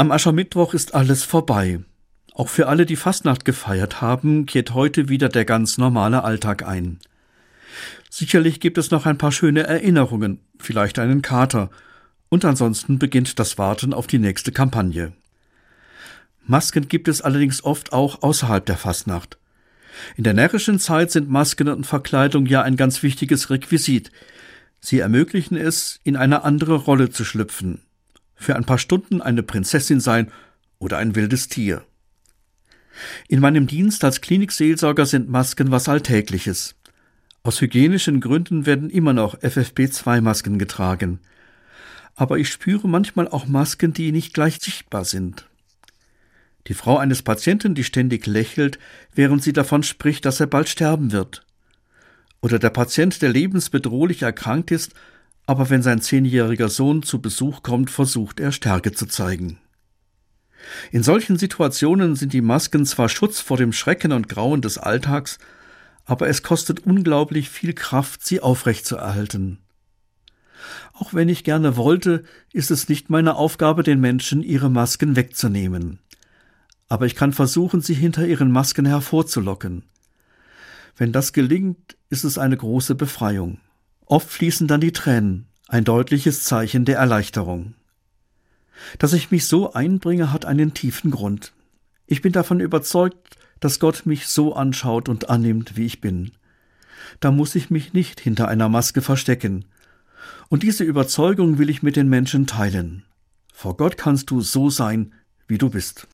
Am Aschermittwoch ist alles vorbei. Auch für alle, die Fastnacht gefeiert haben, kehrt heute wieder der ganz normale Alltag ein. Sicherlich gibt es noch ein paar schöne Erinnerungen, vielleicht einen Kater, und ansonsten beginnt das Warten auf die nächste Kampagne. Masken gibt es allerdings oft auch außerhalb der Fastnacht. In der närrischen Zeit sind Masken und Verkleidung ja ein ganz wichtiges Requisit. Sie ermöglichen es, in eine andere Rolle zu schlüpfen, für ein paar Stunden eine Prinzessin sein oder ein wildes Tier. In meinem Dienst als Klinikseelsorger sind Masken was Alltägliches. Aus hygienischen Gründen werden immer noch FFP2-Masken getragen. Aber ich spüre manchmal auch Masken, die nicht gleich sichtbar sind. Die Frau eines Patienten, die ständig lächelt, während sie davon spricht, dass er bald sterben wird. Oder der Patient, der lebensbedrohlich erkrankt ist aber wenn sein zehnjähriger Sohn zu Besuch kommt, versucht er Stärke zu zeigen. In solchen Situationen sind die Masken zwar Schutz vor dem Schrecken und Grauen des Alltags, aber es kostet unglaublich viel Kraft, sie aufrechtzuerhalten. Auch wenn ich gerne wollte, ist es nicht meine Aufgabe, den Menschen ihre Masken wegzunehmen. Aber ich kann versuchen, sie hinter ihren Masken hervorzulocken. Wenn das gelingt, ist es eine große Befreiung. Oft fließen dann die Tränen, ein deutliches Zeichen der Erleichterung. Dass ich mich so einbringe, hat einen tiefen Grund. Ich bin davon überzeugt, dass Gott mich so anschaut und annimmt, wie ich bin. Da muss ich mich nicht hinter einer Maske verstecken. Und diese Überzeugung will ich mit den Menschen teilen. Vor Gott kannst du so sein, wie du bist.